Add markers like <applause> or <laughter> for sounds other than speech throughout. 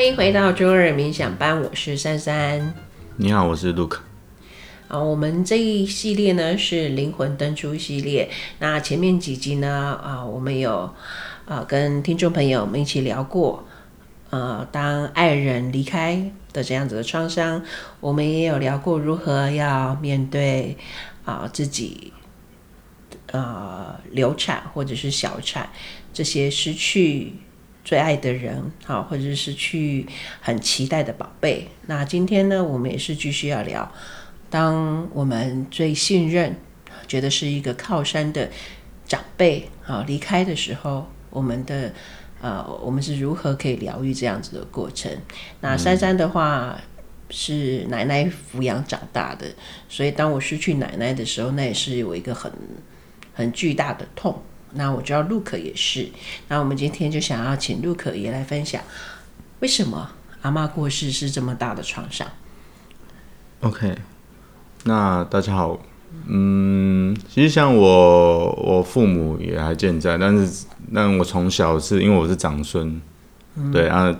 欢迎回到周二冥想班，我是珊珊。你好，我是 Luke。啊，我们这一系列呢是灵魂登出系列。那前面几集呢，啊，我们有啊跟听众朋友们一起聊过，呃，当爱人离开的这样子的创伤，我们也有聊过如何要面对啊自己呃流产或者是小产这些失去。最爱的人，好，或者是去很期待的宝贝。那今天呢，我们也是继续要聊，当我们最信任、觉得是一个靠山的长辈啊离开的时候，我们的呃，我们是如何可以疗愈这样子的过程？那珊珊的话是奶奶抚养长大的，所以当我失去奶奶的时候，那也是有一个很很巨大的痛。那我知道 Luke 也是，那我们今天就想要请 Luke 也来分享，为什么阿妈过世是这么大的创伤？OK，那大家好，嗯，其实像我，我父母也还健在，但是，但我从小是因为我是长孙，嗯、对啊，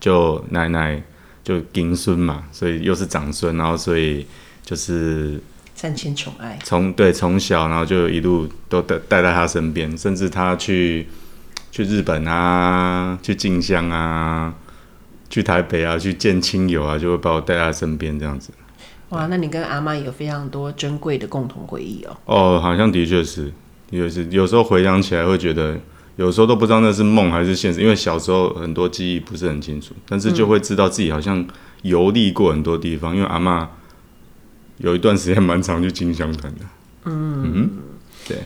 就奶奶就金孙嘛，所以又是长孙，然后所以就是。三千宠爱，从对从小，然后就一路都带带在他身边，甚至他去去日本啊，去进香啊，去台北啊，去见亲友啊，就会把我带在身边这样子。哇，那你跟阿妈有非常多珍贵的共同回忆哦。哦，好像的确是，的确是，有时候回想起来会觉得，有时候都不知道那是梦还是现实，因为小时候很多记忆不是很清楚，但是就会知道自己好像游历过很多地方，嗯、因为阿嬷。有一段时间蛮常去金香潭的，嗯，嗯对。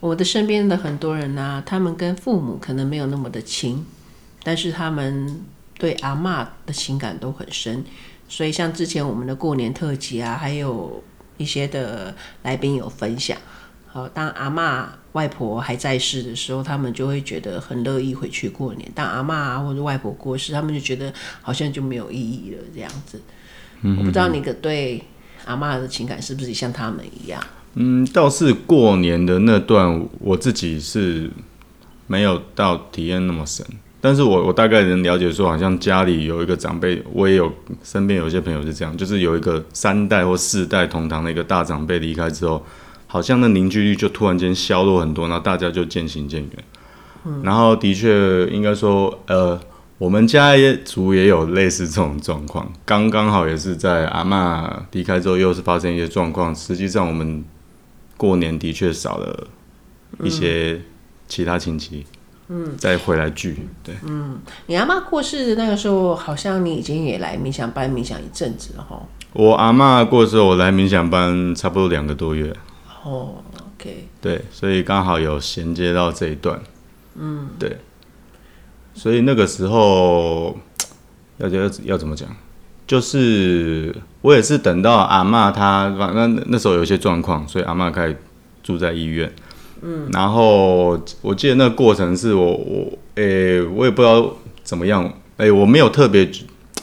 我的身边的很多人呢、啊，他们跟父母可能没有那么的亲，但是他们对阿妈的情感都很深。所以像之前我们的过年特辑啊，还有一些的来宾有分享，好，当阿妈外婆还在世的时候，他们就会觉得很乐意回去过年；当阿嬷或者外婆过世，他们就觉得好像就没有意义了，这样子。我不知道你个对阿妈的情感是不是像他们一样？嗯，倒是过年的那段，我自己是没有到体验那么深。但是我我大概能了解说，好像家里有一个长辈，我也有身边有些朋友是这样，就是有一个三代或四代同堂的一个大长辈离开之后，好像那凝聚力就突然间削弱很多，然后大家就渐行渐远。嗯，然后的确应该说，呃。我们家也族也有类似这种状况，刚刚好也是在阿嬷离开之后，又是发生一些状况。实际上，我们过年的确少了一些其他亲戚，嗯，再回来聚，对，嗯，你阿妈过世的那个时候，好像你已经也来冥想班冥想一阵子了哈。我阿妈过世，我来冥想班差不多两个多月。哦，OK，对，所以刚好有衔接到这一段，嗯，对。所以那个时候要要要怎么讲？就是我也是等到阿嬷她反正那时候有些状况，所以阿嬷开始住在医院。嗯，然后我记得那个过程是我我诶、我也不知道怎么样诶、我没有特别，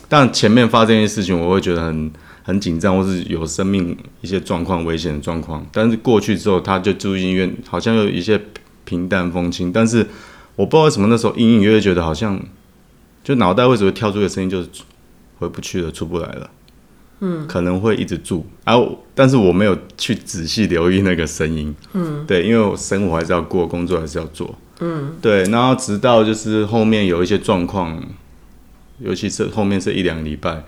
但前面发生一些事情，我会觉得很很紧张，或是有生命一些状况危险的状况。但是过去之后，他就住医院，好像有一些平淡风轻，但是。我不知道为什么那时候隐隐约约觉得好像，就脑袋为什么会跳出一个声音，就是回不去了，出不来了，嗯，可能会一直住，啊，但是我没有去仔细留意那个声音，嗯，对，因为我生活还是要过，工作还是要做，嗯，对，然后直到就是后面有一些状况，尤其是后面是一两个礼拜，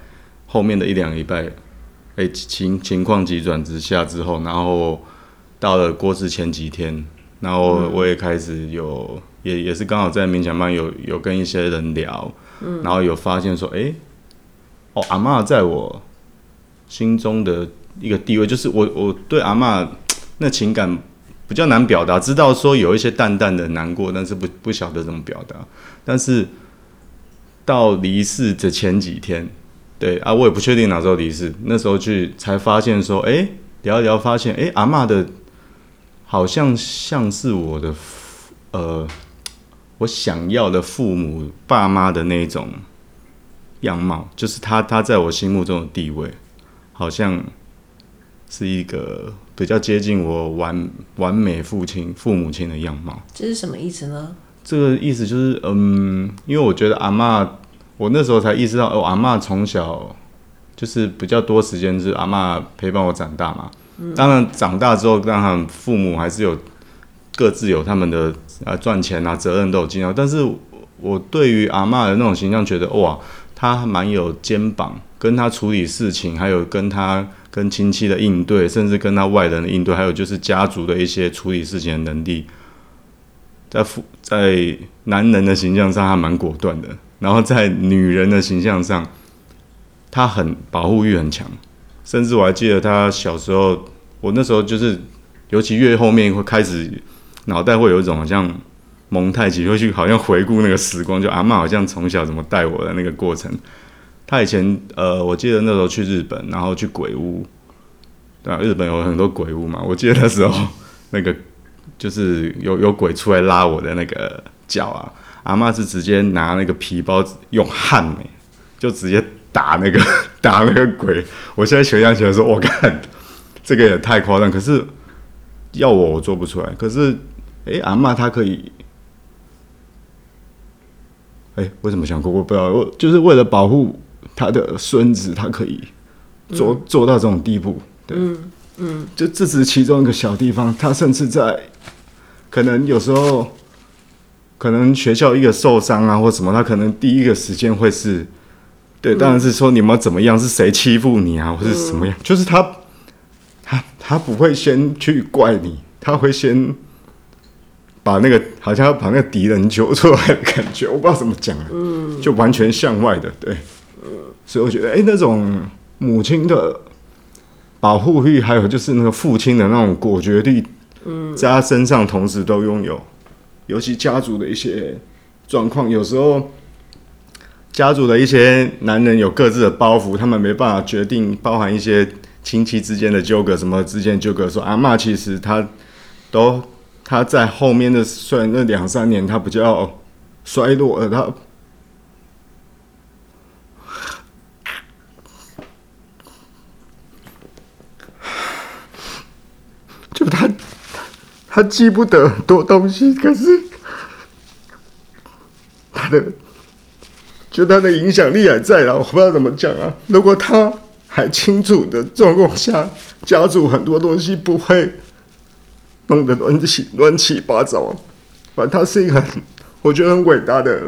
后面的一两个礼拜，哎，情情况急转直下之后，然后到了过世前几天，然后我也开始有。也也是刚好在冥想班有有跟一些人聊，嗯，然后有发现说，哎、欸，哦，阿嬷在我心中的一个地位，就是我我对阿嬷 <tsk> 那情感比较难表达，知道说有一些淡淡的难过，但是不不晓得怎么表达。但是到离世的前几天，对啊，我也不确定哪时候离世，那时候去才发现说，哎、欸，聊一聊发现，哎、欸，阿嬷的好像像是我的，呃。我想要的父母、爸妈的那种样貌，就是他他在我心目中的地位，好像是一个比较接近我完完美父亲、父母亲的样貌。这是什么意思呢？这个意思就是，嗯，因为我觉得阿嬷，我那时候才意识到，哦，阿嬷从小就是比较多时间是阿嬷陪伴我长大嘛。嗯、当然长大之后，当然父母还是有各自有他们的啊赚钱啊责任都有尽到，但是我对于阿嬷的那种形象，觉得哇，她还蛮有肩膀，跟她处理事情，还有跟她跟亲戚的应对，甚至跟她外人的应对，还有就是家族的一些处理事情的能力。在父在男人的形象上，他蛮果断的；然后在女人的形象上，他很保护欲很强。甚至我还记得他小时候，我那时候就是，尤其越后面会开始脑袋会有一种好像蒙太奇，会去好像回顾那个时光，就阿嬷好像从小怎么带我的那个过程。他以前呃，我记得那时候去日本，然后去鬼屋，对啊，日本有很多鬼屋嘛。我记得那时候那个。就是有有鬼出来拉我的那个脚啊，阿嬷是直接拿那个皮包用汗呢，就直接打那个 <laughs> 打那个鬼。我现在想象起来说，我看这个也太夸张。可是要我我做不出来。可是哎、欸，阿嬷她可以，哎、欸，为什么想过我不知道？我就是为了保护他的孙子，他可以做做到这种地步。对，嗯，嗯，就这只是其中一个小地方，他甚至在。可能有时候，可能学校一个受伤啊，或什么，他可能第一个时间会是，对，当然是说你们怎么样，是谁欺负你啊，或是什么样，就是他，他他不会先去怪你，他会先把那个好像要把那个敌人揪出来的感觉，我不知道怎么讲啊，就完全向外的，对，所以我觉得，哎，那种母亲的保护欲，还有就是那个父亲的那种果决力。在他身上同时都拥有，尤其家族的一些状况，有时候家族的一些男人有各自的包袱，他们没办法决定，包含一些亲戚之间的纠葛，什么之间纠葛。说阿嬷其实他都他在后面的虽然那两三年他比较衰落了，他。就他。他记不得很多东西，可是他的就他的影响力还在了。我不知道怎么讲啊。如果他还清楚的状况下，家族很多东西不会弄得乱七乱七八糟。反正她是一个很，我觉得很伟大的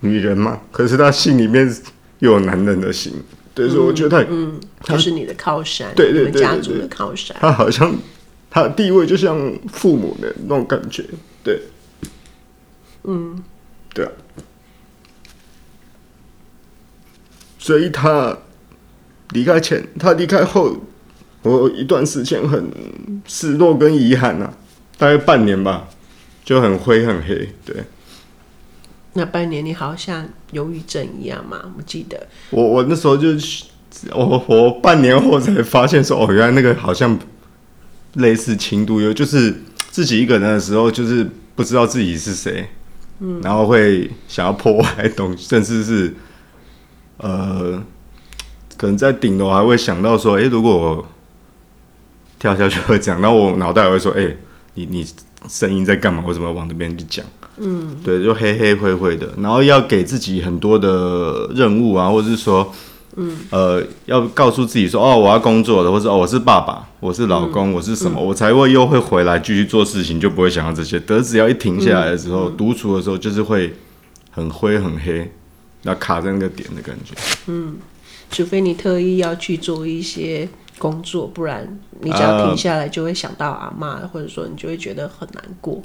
女人嘛。可是她心里面又有男人的心，对，所以我觉得她嗯，她是你的靠山，对对对，对，家族的靠山。她好像。他的地位就像父母的那种感觉，对，嗯，对啊，所以他离开前，他离开后，我有一段时间很失落跟遗憾呐，大概半年吧，就很灰很黑，对。那半年你好像忧郁症一样嘛？我记得我我那时候就我我半年后才发现说，哦，原来那个好像。类似轻度忧，就是自己一个人的时候，就是不知道自己是谁，嗯，然后会想要破坏东西，甚至是呃，可能在顶楼还会想到说，哎、欸，如果我跳下去会这样，然后我脑袋还会说，哎、欸，你你声音在干嘛？为什么要往那边去讲？嗯，对，就黑黑灰灰的，然后要给自己很多的任务啊，或者是说。嗯，呃，要告诉自己说，哦，我要工作了，或者哦，我是爸爸，我是老公，嗯、我是什么，嗯、我才会又会回来继续做事情，就不会想到这些。得只要一停下来的时候，嗯、独处的时候，就是会很灰很黑，那卡在那个点的感觉。嗯，除非你特意要去做一些工作，不然你只要停下来，就会想到阿妈，呃、或者说你就会觉得很难过。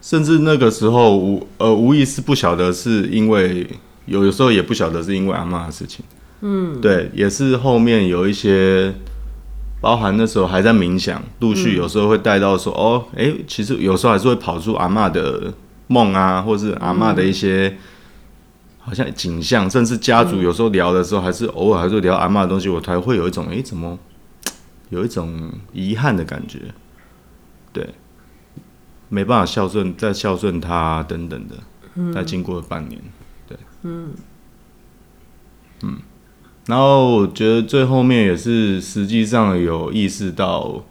甚至那个时候无呃无意识不晓得是因为有有时候也不晓得是因为阿妈的事情。嗯，对，也是后面有一些，包含那时候还在冥想，陆续有时候会带到说，嗯、哦，哎，其实有时候还是会跑出阿妈的梦啊，或是阿妈的一些，好像景象，甚至家族有时候聊的时候，还是偶尔还是聊阿妈的东西，我才会有一种，哎，怎么有一种遗憾的感觉，对，没办法孝顺，再孝顺他等等的，那经过了半年，对，嗯，嗯。然后我觉得最后面也是实际上有意识到，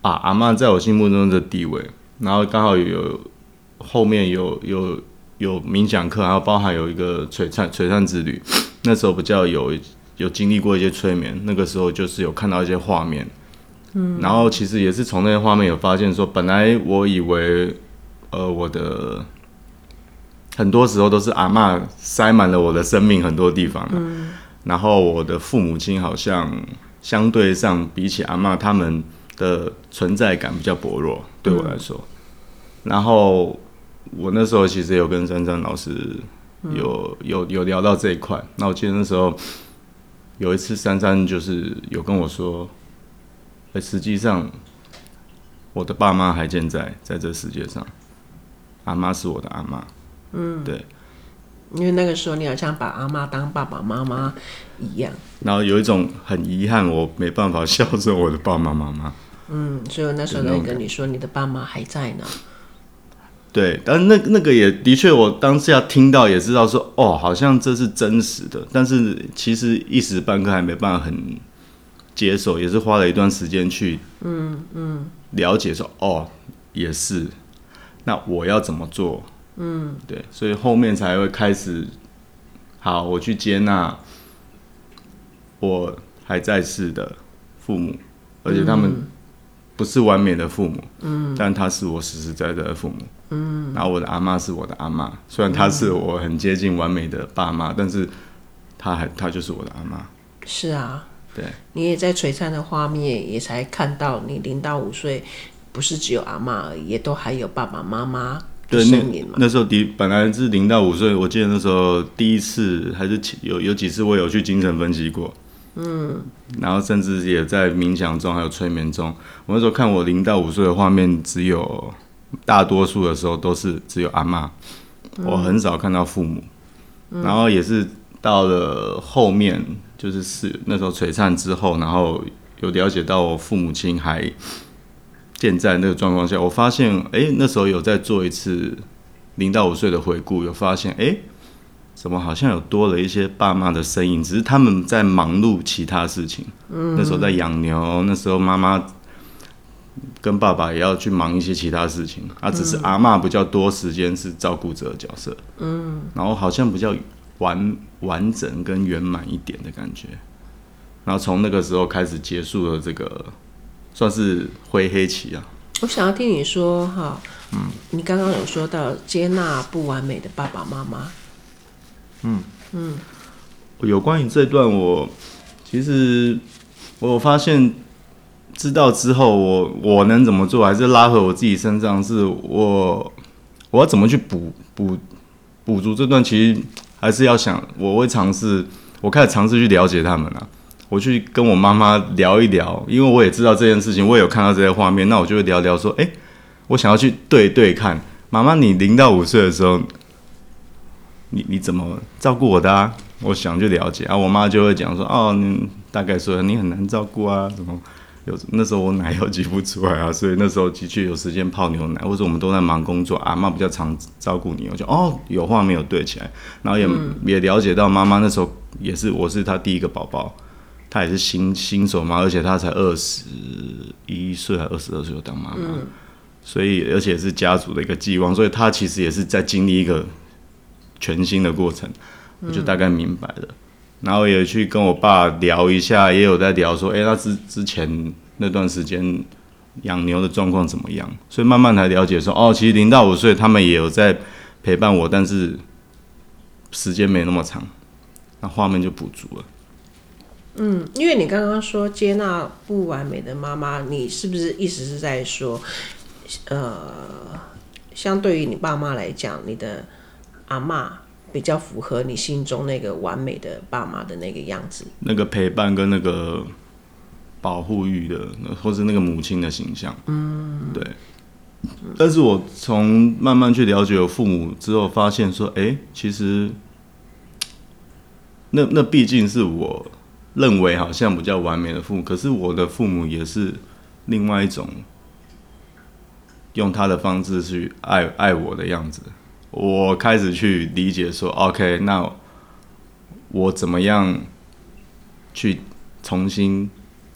啊，阿妈在我心目中的地位，然后刚好有后面有有有冥想课，还有包含有一个璀璨璀璨之旅，那时候比较有有经历过一些催眠，那个时候就是有看到一些画面，嗯，然后其实也是从那些画面有发现说，本来我以为呃我的很多时候都是阿嬷塞满了我的生命很多地方，嗯，然后我的父母亲好像相对上比起阿妈他们。的存在感比较薄弱，对我来说。嗯、然后我那时候其实有跟珊珊老师有、嗯、有有聊到这一块。那我记得那时候有一次，珊珊就是有跟我说：“哎，实际上我的爸妈还健在，在这世界上，阿妈是我的阿妈。”嗯，对。因为那个时候你好像把阿妈当爸爸妈妈一样，然后有一种很遗憾，我没办法 <laughs> 孝顺我的爸爸妈妈。嗯，所以我那时候在跟你说，你的爸妈还在呢。对，但那那个也的确，我当下听到也知道说，哦，好像这是真实的，但是其实一时半刻还没办法很接受，也是花了一段时间去，嗯嗯，了解说，哦，也是，那我要怎么做？嗯，对，所以后面才会开始，好，我去接纳我还在世的父母，而且他们不是完美的父母，嗯，但他是我实实在在的父母，嗯，然后我的阿妈是我的阿妈，虽然他是我很接近完美的爸妈，但是他还他就是我的阿妈，是啊，对，你也在璀璨的画面也才看到，你零到五岁不是只有阿妈而已，也都还有爸爸妈妈。对，那那时候第本来是零到五岁，我记得那时候第一次还是有有几次我有去精神分析过，嗯，然后甚至也在冥想中还有催眠中，我那时候看我零到五岁的画面，只有大多数的时候都是只有阿妈，我很少看到父母，然后也是到了后面就是是那时候璀璨之后，然后有了解到我父母亲还。健在那个状况下，我发现，哎、欸，那时候有在做一次零到五岁的回顾，有发现，哎、欸，怎么好像有多了一些爸妈的身影，只是他们在忙碌其他事情。嗯，那时候在养牛，那时候妈妈跟爸爸也要去忙一些其他事情，啊，只是阿妈比较多时间是照顾者的角色。嗯，然后好像比较完完整跟圆满一点的感觉。然后从那个时候开始结束了这个。算是灰黑期啊！我想要听你说哈，嗯，你刚刚有说到接纳不完美的爸爸妈妈，嗯。嗯，有关于这段我，我其实我发现知道之后我，我我能怎么做，还是拉回我自己身上，是我我要怎么去补补补足这段，其实还是要想，我会尝试，我开始尝试去了解他们了、啊。我去跟我妈妈聊一聊，因为我也知道这件事情，我也有看到这些画面，那我就会聊聊说，哎、欸，我想要去对对看，妈妈，你零到五岁的时候，你你怎么照顾我的啊？我想去了解啊，我妈就会讲说，哦，你大概说你很难照顾啊，什么有那时候我奶又挤不出来啊，所以那时候的确有时间泡牛奶，或者我们都在忙工作，阿妈比较常照顾你，我就哦，有话没有对起来，然后也、嗯、也了解到妈妈那时候也是我是她第一个宝宝。她也是新新手嘛，而且她才二十一岁还二十二岁就当妈妈，嗯、所以而且是家族的一个寄望，所以她其实也是在经历一个全新的过程，我就大概明白了。然后也去跟我爸聊一下，也有在聊说，哎、欸，他之之前那段时间养牛的状况怎么样？所以慢慢才了解说，哦，其实零到五岁他们也有在陪伴我，但是时间没那么长，那画面就补足了。嗯，因为你刚刚说接纳不完美的妈妈，你是不是意思是在说，呃，相对于你爸妈来讲，你的阿妈比较符合你心中那个完美的爸妈的那个样子？那个陪伴跟那个保护欲的，或是那个母亲的形象。嗯，对。但是我从慢慢去了解我父母之后，发现说，哎、欸，其实那那毕竟是我。认为好像比较完美的父母，可是我的父母也是另外一种用他的方式去爱爱我的样子。我开始去理解说，OK，那我怎么样去重新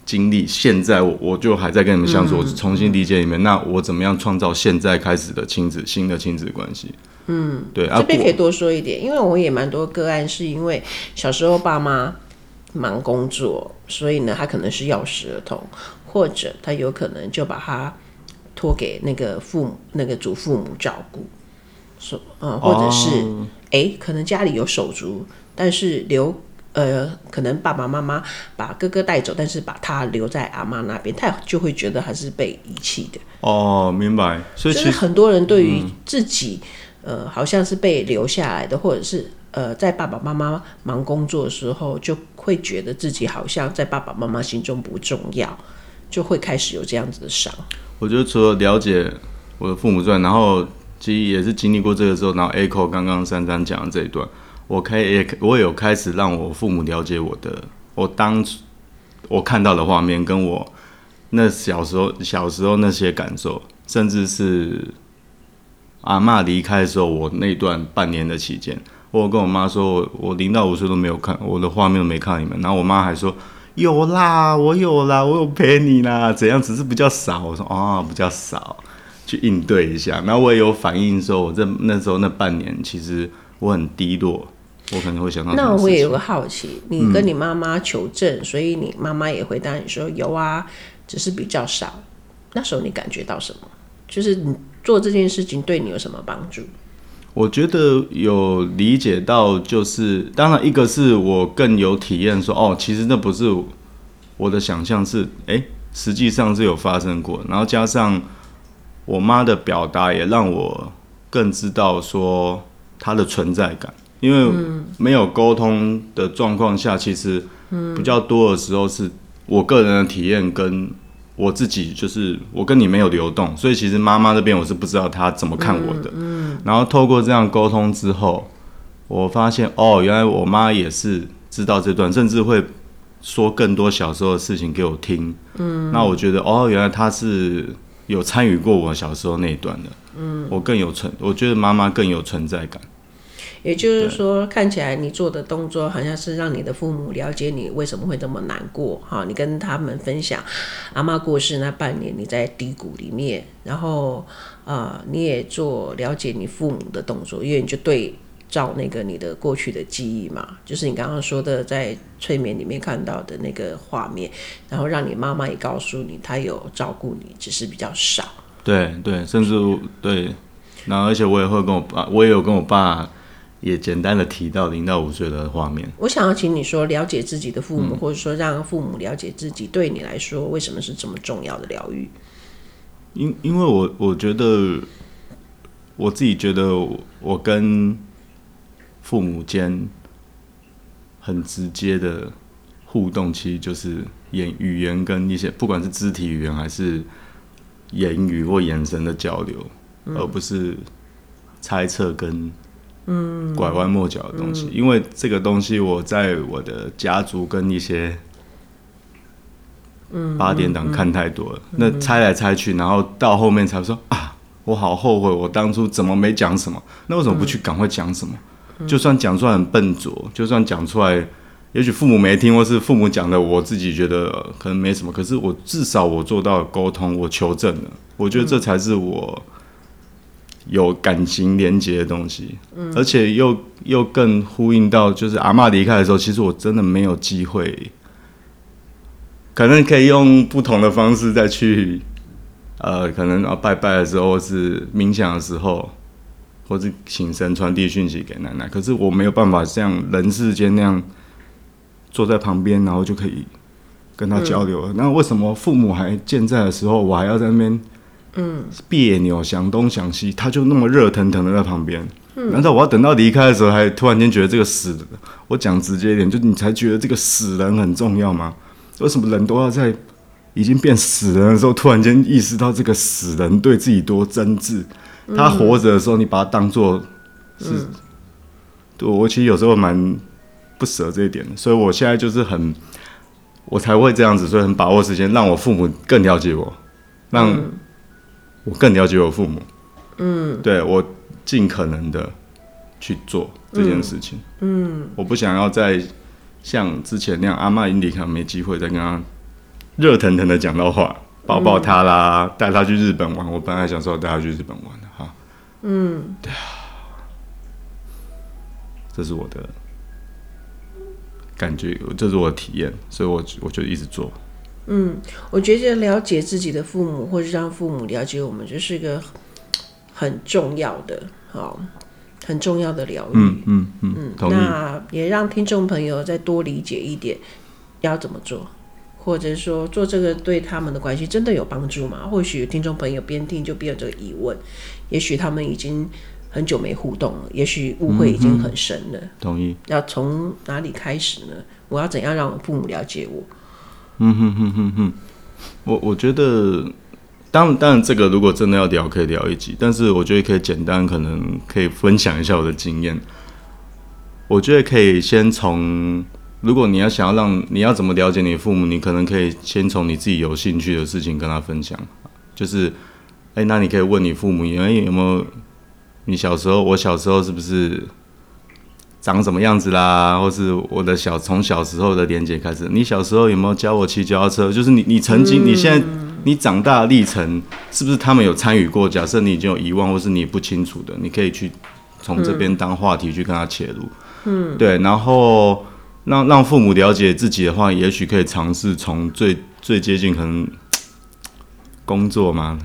经历，现在我我就还在跟你们相处，嗯、我重新理解你们，那我怎么样创造现在开始的亲子新的亲子关系？嗯，对，这边可以多说一点，因为我也蛮多个案，是因为小时候爸妈忙工作，所以呢，他可能是钥匙儿童，或者他有可能就把他托给那个父母、那个祖父母照顾，说，嗯，或者是哎、哦，可能家里有手足，但是留。呃，可能爸爸妈妈把哥哥带走，但是把他留在阿妈那边，他就会觉得他是被遗弃的。哦，明白。所以其实很多人对于自己，嗯、呃，好像是被留下来的，或者是呃，在爸爸妈妈忙工作的时候，就会觉得自己好像在爸爸妈妈心中不重要，就会开始有这样子的伤。我觉得除了了解我的父母之外，然后其实也是经历过这个之后，然后 echo 刚刚珊珊讲的这一段。我开也我有开始让我父母了解我的，我当初我看到的画面，跟我那小时候小时候那些感受，甚至是阿嬷离开的时候，我那段半年的期间，我跟我妈说我，我零到五岁都没有看我的画面都没看你们，然后我妈还说有啦，我有啦，我有陪你啦，怎样，只是比较少。我说哦，比较少，去应对一下。然后我也有反应说，我这那时候那半年其实我很低落。我可能会想到。那我也有个好奇，你跟你妈妈求证，嗯、所以你妈妈也回答你说有啊，只是比较少。那时候你感觉到什么？就是你做这件事情对你有什么帮助？我觉得有理解到，就是当然一个是我更有体验说，哦，其实那不是我的想象，是哎，实际上是有发生过。然后加上我妈的表达，也让我更知道说她的存在感。因为没有沟通的状况下，其实比较多的时候是我个人的体验跟我自己，就是我跟你没有流动，所以其实妈妈那边我是不知道她怎么看我的。然后透过这样沟通之后，我发现哦，原来我妈也是知道这段，甚至会说更多小时候的事情给我听。那我觉得哦，原来她是有参与过我小时候那一段的。嗯我更有存，我觉得妈妈更有存在感。也就是说，看起来你做的动作好像是让你的父母了解你为什么会这么难过。哈，你跟他们分享阿妈过世那半年你在低谷里面，然后啊、呃，你也做了解你父母的动作，因为你就对照那个你的过去的记忆嘛，就是你刚刚说的在催眠里面看到的那个画面，然后让你妈妈也告诉你，她有照顾你，只是比较少。对对，甚至对，然后而且我也会跟我爸，我也有跟我爸。也简单的提到零到五岁的画面。我想要请你说，了解自己的父母，嗯、或者说让父母了解自己，对你来说为什么是这么重要的疗愈？因因为我我觉得我自己觉得我跟父母间很直接的互动，其实就是言语言跟一些不管是肢体语言还是言语或眼神的交流，嗯、而不是猜测跟。嗯，拐弯抹角的东西，嗯、因为这个东西我在我的家族跟一些八点档看太多了，嗯嗯、那猜来猜去，然后到后面才说啊，我好后悔，我当初怎么没讲什么？那为什么不去赶快讲什么？嗯、就算讲出来很笨拙，就算讲出来，也许父母没听，或是父母讲的，我自己觉得可能没什么，可是我至少我做到了沟通，我求证了，我觉得这才是我。有感情连接的东西，嗯，而且又又更呼应到，就是阿嬷离开的时候，其实我真的没有机会，可能可以用不同的方式再去，呃，可能啊拜拜的时候，或是冥想的时候，或是请神传递讯息给奶奶，可是我没有办法像人世间那样坐在旁边，然后就可以跟他交流。嗯，那为什么父母还健在的时候，我还要在那边？嗯，别扭，想东想西，他就那么热腾腾的在旁边。嗯，难道我要等到离开的时候，还突然间觉得这个死？我讲直接一点，就你才觉得这个死人很重要吗？为什么人都要在已经变死人的时候，突然间意识到这个死人对自己多真挚？他活着的时候，你把他当做是，嗯，对，我其实有时候蛮不舍这一点的，所以我现在就是很，我才会这样子，所以很把握时间，让我父母更了解我，让。嗯。我更了解我父母，嗯，对，我尽可能的去做这件事情，嗯，嗯，我不想要再像之前那样，阿嬷已经离开，没机会再跟他热腾腾的讲到话，抱抱他啦，带、嗯、他去日本玩。我本来想说带他去日本玩嗯，对啊，这是我的感觉，这是我的体验，所以我我就一直做。嗯，我觉得了解自己的父母，或是让父母了解我们，就是一个很重要的，好，很重要的疗愈。嗯嗯嗯，嗯那也让听众朋友再多理解一点，要怎么做，或者说做这个对他们的关系真的有帮助吗？或许听众朋友边听就边有这个疑问，也许他们已经很久没互动了，也许误会已经很深了。嗯、同意。要从哪里开始呢？我要怎样让父母了解我？嗯哼哼哼哼，我我觉得，当然当然，这个如果真的要聊，可以聊一集。但是我觉得可以简单，可能可以分享一下我的经验。我觉得可以先从，如果你要想要让你要怎么了解你父母，你可能可以先从你自己有兴趣的事情跟他分享。就是，哎，那你可以问你父母，因为有没有你小时候，我小时候是不是？长什么样子啦，或是我的小从小时候的连接开始，你小时候有没有教我骑脚踏车？就是你你曾经你现在你长大的历程，是不是他们有参与过？假设你已经有遗忘或是你不清楚的，你可以去从这边当话题去跟他切入。嗯，对，然后让让父母了解自己的话，也许可以尝试从最最接近可能工作嘛，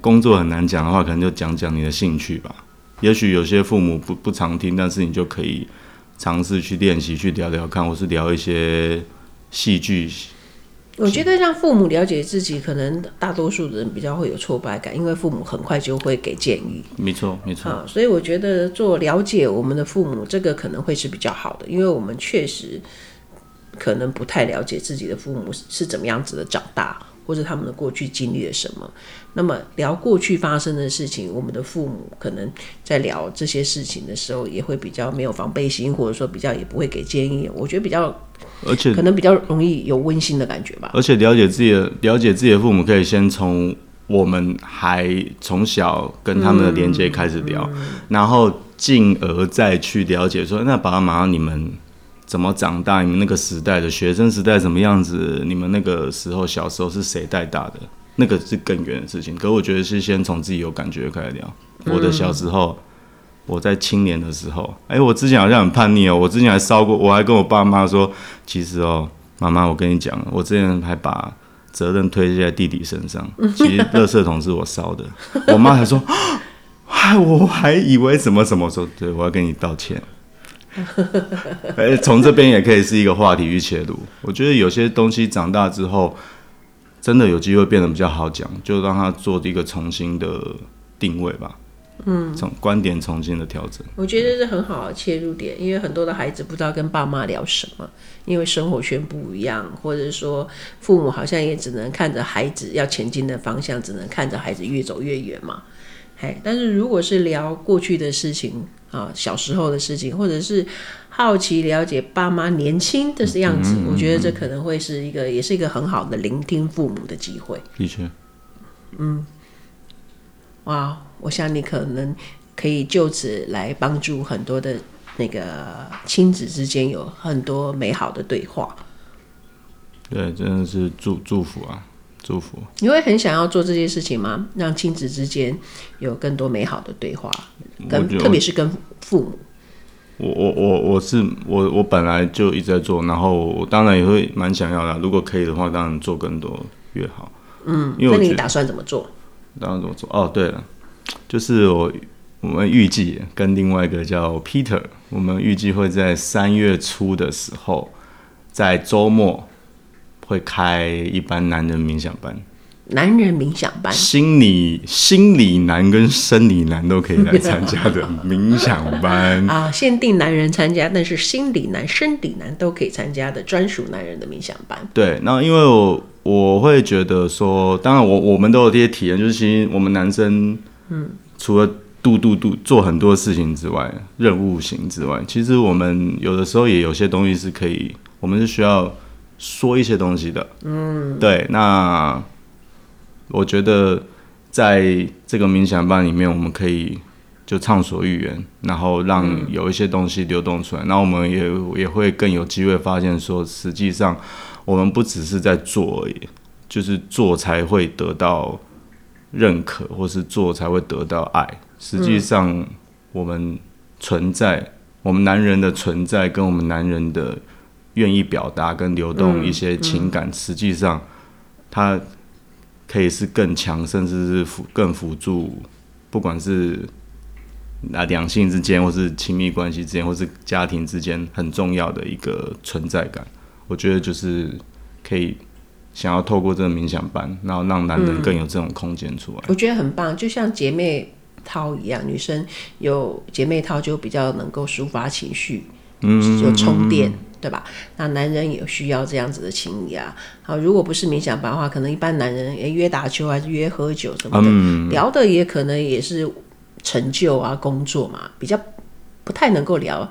工作很难讲的话，可能就讲讲你的兴趣吧。也许有些父母不不常听，但是你就可以。尝试去练习，去聊聊看，或是聊一些戏剧。我觉得让父母了解自己，可能大多数的人比较会有挫败感，因为父母很快就会给建议。没错，没错。啊所以我觉得做了解我们的父母，这个可能会是比较好的，因为我们确实可能不太了解自己的父母是怎么样子的长大。或者他们的过去经历了什么？那么聊过去发生的事情，我们的父母可能在聊这些事情的时候，也会比较没有防备心，或者说比较也不会给建议。我觉得比较，而且可能比较容易有温馨的感觉吧。而且了解自己的了解自己的父母，可以先从我们还从小跟他们的连接开始聊，嗯嗯、然后进而再去了解说，那爸爸妈妈你们。怎么长大？你们那个时代的学生时代怎么样子？你们那个时候小时候是谁带大的？那个是更远的事情。可我觉得是先从自己有感觉开始聊。我的小时候，我在青年的时候，哎，我之前好像很叛逆哦。我之前还烧过，我还跟我爸妈说，其实哦，妈妈，我跟你讲，我之前还把责任推卸在弟弟身上。<laughs> 其实垃圾桶是我烧的。我妈还说，哎，我还以为什么什么说，对，我要跟你道歉。<laughs> 哎，从这边也可以是一个话题去切入。我觉得有些东西长大之后，真的有机会变得比较好讲，就让他做一个重新的定位吧。嗯，从观点重新的调整，我觉得这是很好的切入点，因为很多的孩子不知道跟爸妈聊什么，因为生活圈不一样，或者说父母好像也只能看着孩子要前进的方向，只能看着孩子越走越远嘛。哎，但是如果是聊过去的事情。啊，小时候的事情，或者是好奇了解爸妈年轻的样子，嗯嗯嗯、我觉得这可能会是一个，也是一个很好的聆听父母的机会。的确，嗯，哇，我想你可能可以就此来帮助很多的那个亲子之间有很多美好的对话。对，真的是祝祝福啊。祝福。你会很想要做这件事情吗？让亲子之间有更多美好的对话，跟特别是跟父母。我我我我是我我本来就一直在做，然后我当然也会蛮想要的。如果可以的话，当然做更多越好。嗯，因为你打算怎么做？打算怎么做？哦，对了，就是我我们预计跟另外一个叫 Peter，我们预计会在三月初的时候，在周末。会开一般男人冥想班，男人冥想班，心理心理男跟生理男都可以来参加的冥想班 <laughs> 啊，限定男人参加，但是心理男、生理男都可以参加的专属男人的冥想班。对，那因为我我会觉得说，当然我我们都有这些体验，就是其实我们男生，嗯，除了度度度做很多事情之外，任务型之外，其实我们有的时候也有些东西是可以，我们是需要。说一些东西的，嗯，对，那我觉得在这个冥想班里面，我们可以就畅所欲言，然后让有一些东西流动出来，那、嗯、我们也也会更有机会发现说，实际上我们不只是在做而已，就是做才会得到认可，或是做才会得到爱。实际上，我们存在，嗯、我们男人的存在，跟我们男人的愿意表达跟流动一些情感，嗯嗯、实际上，它可以是更强，甚至是辅更辅助，不管是啊两性之间，或是亲密关系之间，或是家庭之间，很重要的一个存在感。我觉得就是可以想要透过这个冥想班，然后让男人更有这种空间出来。我觉得很棒，就像姐妹淘一样，女生有姐妹淘就比较能够抒发情绪，嗯，有充电，对吧？那男人也需要这样子的情谊啊。好，如果不是冥想班的话，可能一般男人也约打球还是约喝酒什么的，嗯、聊的也可能也是成就啊、工作嘛，比较不太能够聊。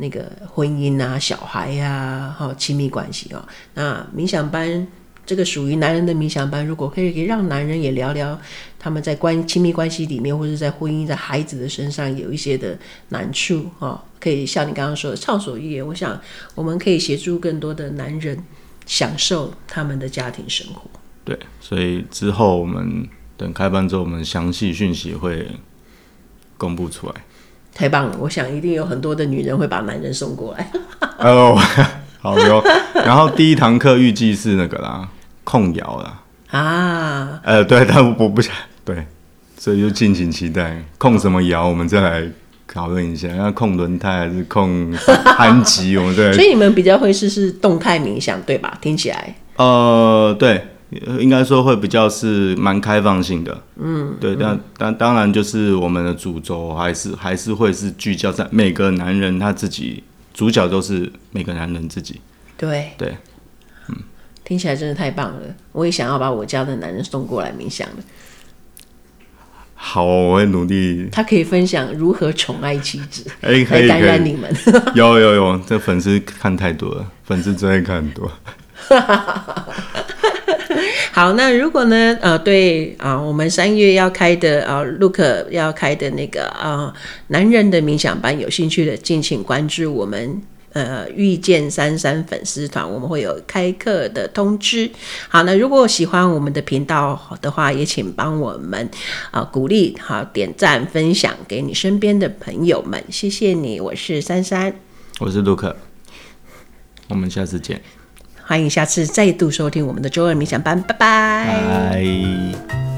那个婚姻啊、小孩呀、啊、哈、亲密关系哦，那冥想班这个属于男人的冥想班，如果可以可以让男人也聊聊他们在关亲密关系里面，或者在婚姻、在孩子的身上有一些的难处哦，可以像你刚刚说的畅所欲言。我想我们可以协助更多的男人享受他们的家庭生活。对，所以之后我们等开班之后，我们详细讯息会公布出来。太棒了！我想一定有很多的女人会把男人送过来。<laughs> 哦，好哟。然后第一堂课预计是那个啦，控摇了。啊。呃，对，但我不想对，所以就敬请期待。控什么摇，我们再来讨论一下。要控轮胎还是控扳机？<laughs> 我们对。所以你们比较会试试动态冥想，对吧？听起来。呃，对。应该说会比较是蛮开放性的，嗯，对，但但当然就是我们的主轴还是还是会是聚焦在每个男人他自己，主角都是每个男人自己，对对，嗯，听起来真的太棒了，我也想要把我家的男人送过来冥想了。好，我会努力。他可以分享如何宠爱妻子，哎，可以感染你们。有有有，这粉丝看太多了，粉丝真的看很多。<laughs> 好，那如果呢？呃，对啊、呃，我们三月要开的啊，Look 要开的那个啊、呃，男人的冥想班，有兴趣的敬请关注我们呃遇见珊珊粉丝团，我们会有开课的通知。好，那如果喜欢我们的频道的话，也请帮我们啊、呃、鼓励，好点赞分享给你身边的朋友们，谢谢你。我是珊珊我是 Look，我们下次见。欢迎下次再度收听我们的周二冥想班，拜拜。拜。